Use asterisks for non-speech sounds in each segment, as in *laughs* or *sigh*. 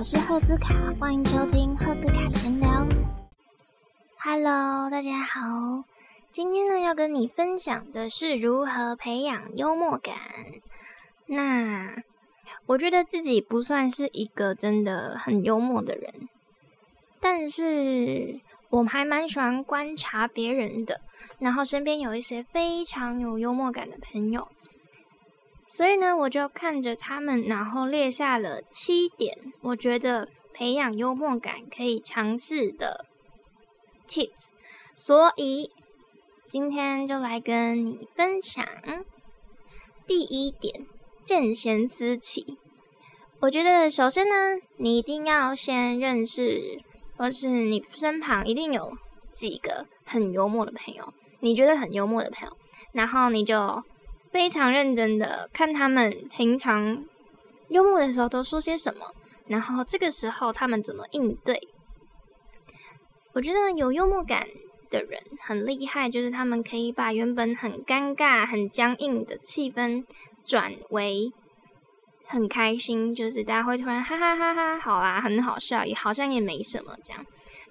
我是赫兹卡，欢迎收听赫兹卡闲聊。Hello，大家好，今天呢要跟你分享的是如何培养幽默感。那我觉得自己不算是一个真的很幽默的人，但是我还蛮喜欢观察别人的，然后身边有一些非常有幽默感的朋友。所以呢，我就看着他们，然后列下了七点，我觉得培养幽默感可以尝试的 tips。所以今天就来跟你分享第一点：见贤思齐。我觉得首先呢，你一定要先认识，或是你身旁一定有几个很幽默的朋友，你觉得很幽默的朋友，然后你就。非常认真的看他们平常幽默的时候都说些什么，然后这个时候他们怎么应对。我觉得有幽默感的人很厉害，就是他们可以把原本很尴尬、很僵硬的气氛转为很开心，就是大家会突然哈哈哈哈，好啦，很好笑，也好像也没什么这样。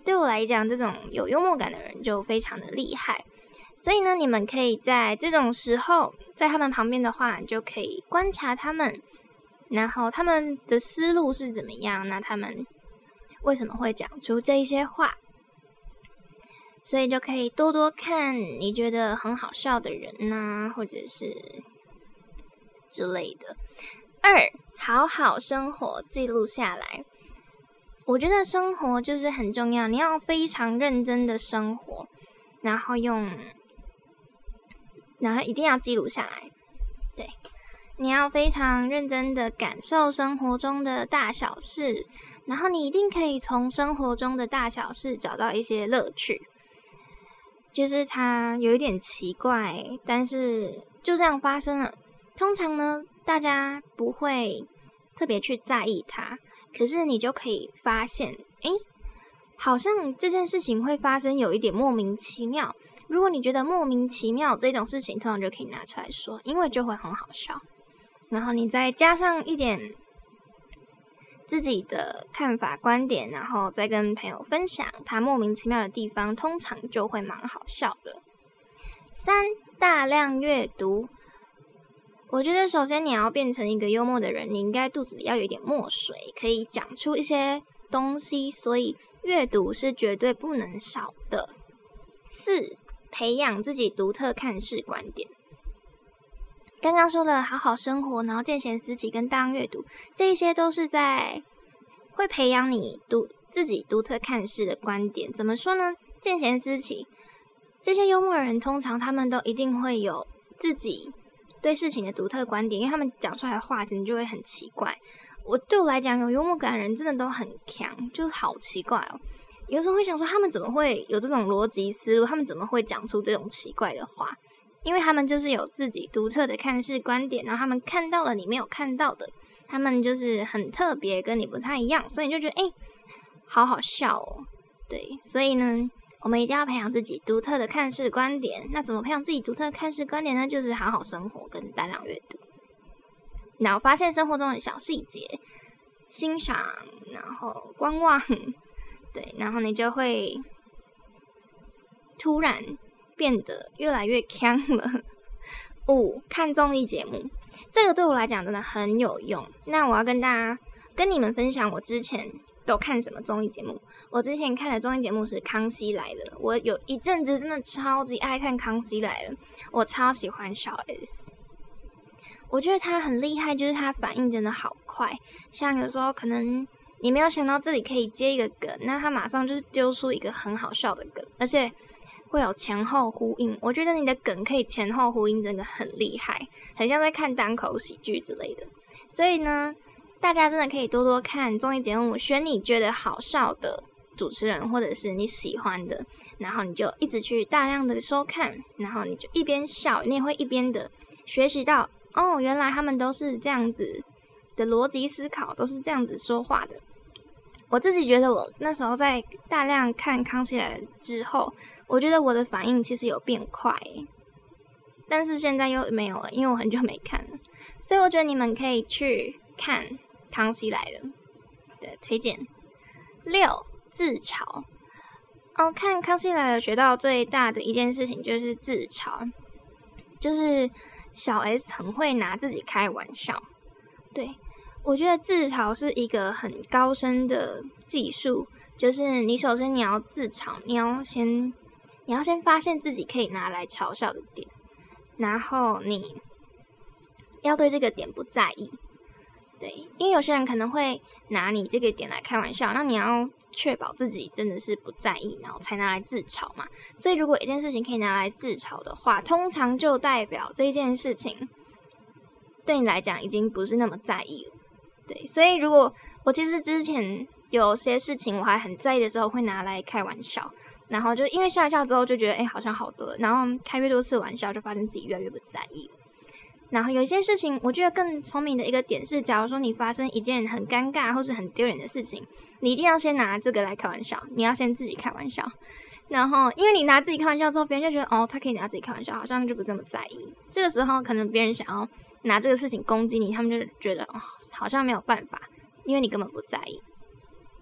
对我来讲，这种有幽默感的人就非常的厉害。所以呢，你们可以在这种时候，在他们旁边的话，你就可以观察他们，然后他们的思路是怎么样，那他们为什么会讲出这些话？所以就可以多多看你觉得很好笑的人呐，或者是之类的。二，好好生活，记录下来。我觉得生活就是很重要，你要非常认真的生活，然后用。然后一定要记录下来，对，你要非常认真的感受生活中的大小事，然后你一定可以从生活中的大小事找到一些乐趣，就是它有一点奇怪，但是就这样发生了。通常呢，大家不会特别去在意它，可是你就可以发现，诶，好像这件事情会发生有一点莫名其妙。如果你觉得莫名其妙这种事情，通常就可以拿出来说，因为就会很好笑。然后你再加上一点自己的看法、观点，然后再跟朋友分享他莫名其妙的地方，通常就会蛮好笑的。三、大量阅读。我觉得首先你要变成一个幽默的人，你应该肚子里要有一点墨水，可以讲出一些东西，所以阅读是绝对不能少的。四。培养自己独特看事观点。刚刚说的好好生活，然后见贤思齐跟大量阅读，这些都是在会培养你独自己独特看事的观点。怎么说呢？见贤思齐，这些幽默人通常他们都一定会有自己对事情的独特观点，因为他们讲出来的话可能就会很奇怪。我对我来讲，有幽默感的人真的都很强，就是好奇怪哦。有时候会想说，他们怎么会有这种逻辑思路？他们怎么会讲出这种奇怪的话？因为他们就是有自己独特的看事观点，然后他们看到了你没有看到的，他们就是很特别，跟你不太一样，所以你就觉得哎，好好笑哦。对，所以呢，我们一定要培养自己独特的看事观点。那怎么培养自己独特的看事观点呢？就是好好生活跟大量阅读，然后发现生活中的小细节，欣赏，然后观望。对，然后你就会突然变得越来越强了。五，看综艺节目，这个对我来讲真的很有用。那我要跟大家跟你们分享，我之前都看什么综艺节目。我之前看的综艺节目是《康熙来了》，我有一阵子真的超级爱看《康熙来了》，我超喜欢小 S，我觉得他很厉害，就是他反应真的好快，像有时候可能。你没有想到这里可以接一个梗，那他马上就是丢出一个很好笑的梗，而且会有前后呼应。我觉得你的梗可以前后呼应，真的很厉害，很像在看单口喜剧之类的。所以呢，大家真的可以多多看综艺节目，选你觉得好笑的主持人或者是你喜欢的，然后你就一直去大量的收看，然后你就一边笑，你也会一边的学习到哦，原来他们都是这样子的逻辑思考，都是这样子说话的。我自己觉得，我那时候在大量看《康熙来了》之后，我觉得我的反应其实有变快，但是现在又没有了，因为我很久没看了。所以我觉得你们可以去看《康熙来了》，对，推荐。六自嘲。哦，看《康熙来了》学到最大的一件事情就是自嘲，就是小 S 很会拿自己开玩笑。对我觉得自嘲是一个很高深的技术，就是你首先你要自嘲，你要先你要先发现自己可以拿来嘲笑的点，然后你要对这个点不在意。对，因为有些人可能会拿你这个点来开玩笑，那你要确保自己真的是不在意，然后才拿来自嘲嘛。所以如果一件事情可以拿来自嘲的话，通常就代表这件事情对你来讲已经不是那么在意了。对，所以如果我其实之前有些事情我还很在意的时候，会拿来开玩笑，然后就因为笑一笑之后就觉得哎好像好多了，然后开越多次玩笑，就发现自己越来越不在意了。然后有些事情，我觉得更聪明的一个点是，假如说你发生一件很尴尬或是很丢脸的事情，你一定要先拿这个来开玩笑，你要先自己开玩笑。然后，因为你拿自己开玩笑之后，别人就觉得哦，他可以拿自己开玩笑，好像就不这么在意。这个时候，可能别人想要拿这个事情攻击你，他们就觉得哦，好像没有办法，因为你根本不在意。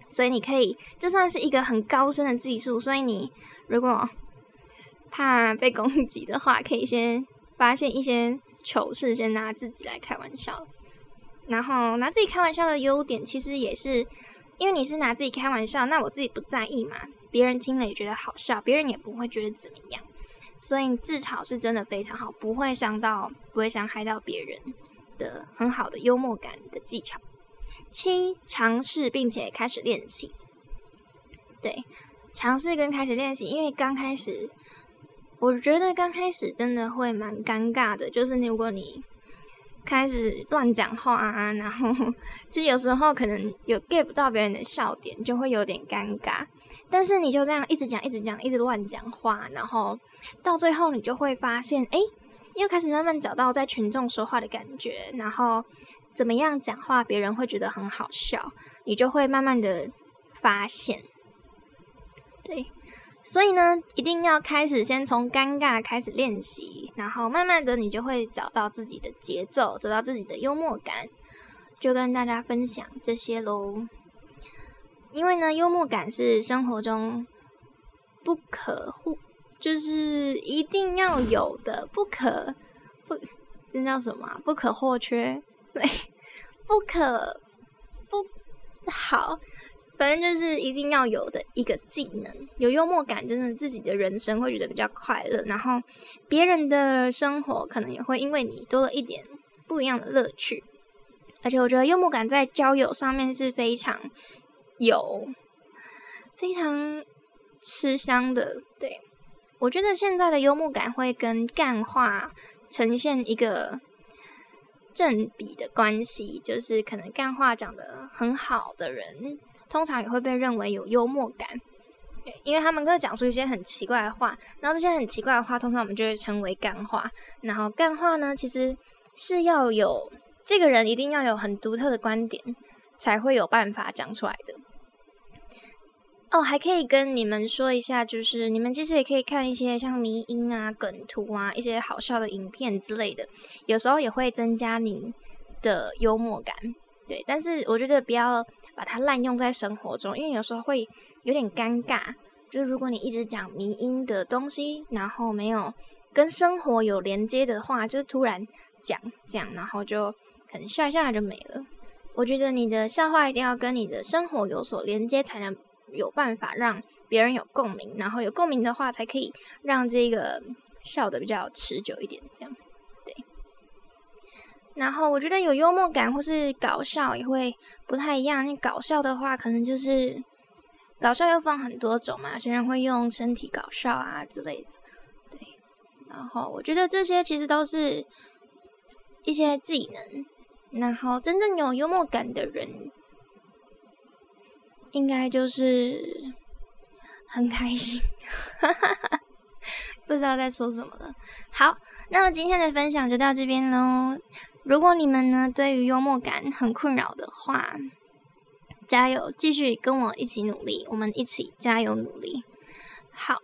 所以你可以，这算是一个很高深的技术。所以你如果怕被攻击的话，可以先发现一些。糗事先拿自己来开玩笑，然后拿自己开玩笑的优点，其实也是因为你是拿自己开玩笑，那我自己不在意嘛，别人听了也觉得好笑，别人也不会觉得怎么样，所以自嘲是真的非常好，不会伤到，不会伤害到别人的很好的幽默感的技巧。七，尝试并且开始练习，对，尝试跟开始练习，因为刚开始。我觉得刚开始真的会蛮尴尬的，就是如果你开始乱讲话啊，然后 *laughs* 就有时候可能有 get 不到别人的笑点，就会有点尴尬。但是你就这样一直讲、一直讲、一直乱讲话，然后到最后你就会发现，哎，又开始慢慢找到在群众说话的感觉，然后怎么样讲话别人会觉得很好笑，你就会慢慢的发现，对。所以呢，一定要开始先从尴尬开始练习，然后慢慢的你就会找到自己的节奏，找到自己的幽默感，就跟大家分享这些喽。因为呢，幽默感是生活中不可或，就是一定要有的，不可不，这叫什么？不可或缺，*laughs* 对，不可不好。反正就是一定要有的一个技能，有幽默感，真的自己的人生会觉得比较快乐，然后别人的生活可能也会因为你多了一点不一样的乐趣。而且我觉得幽默感在交友上面是非常有、非常吃香的。对我觉得现在的幽默感会跟干话呈现一个正比的关系，就是可能干话讲的很好的人。通常也会被认为有幽默感，因为他们会讲出一些很奇怪的话，然后这些很奇怪的话，通常我们就会称为干话。然后干话呢，其实是要有这个人一定要有很独特的观点，才会有办法讲出来的。哦，还可以跟你们说一下，就是你们其实也可以看一些像迷音啊、梗图啊、一些好笑的影片之类的，有时候也会增加你的幽默感。对，但是我觉得不要把它滥用在生活中，因为有时候会有点尴尬。就是如果你一直讲迷音的东西，然后没有跟生活有连接的话，就突然讲讲，然后就可能笑一下就没了。我觉得你的笑话一定要跟你的生活有所连接，才能有办法让别人有共鸣，然后有共鸣的话，才可以让这个笑的比较持久一点，这样。然后我觉得有幽默感或是搞笑也会不太一样。你搞笑的话，可能就是搞笑又分很多种嘛，有些人会用身体搞笑啊之类的。对，然后我觉得这些其实都是一些技能。然后真正有幽默感的人，应该就是很开心，*laughs* 不知道在说什么了。好，那么今天的分享就到这边喽。如果你们呢对于幽默感很困扰的话，加油，继续跟我一起努力，我们一起加油努力。好，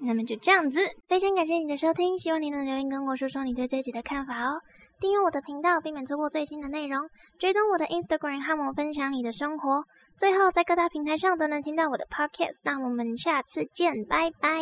那么就这样子，非常感谢你的收听，希望你能留言跟我说说你对这集的看法哦。订阅我的频道，避免错过最新的内容。追踪我的 Instagram，和我分享你的生活。最后，在各大平台上都能听到我的 Podcast。那我们下次见，拜拜。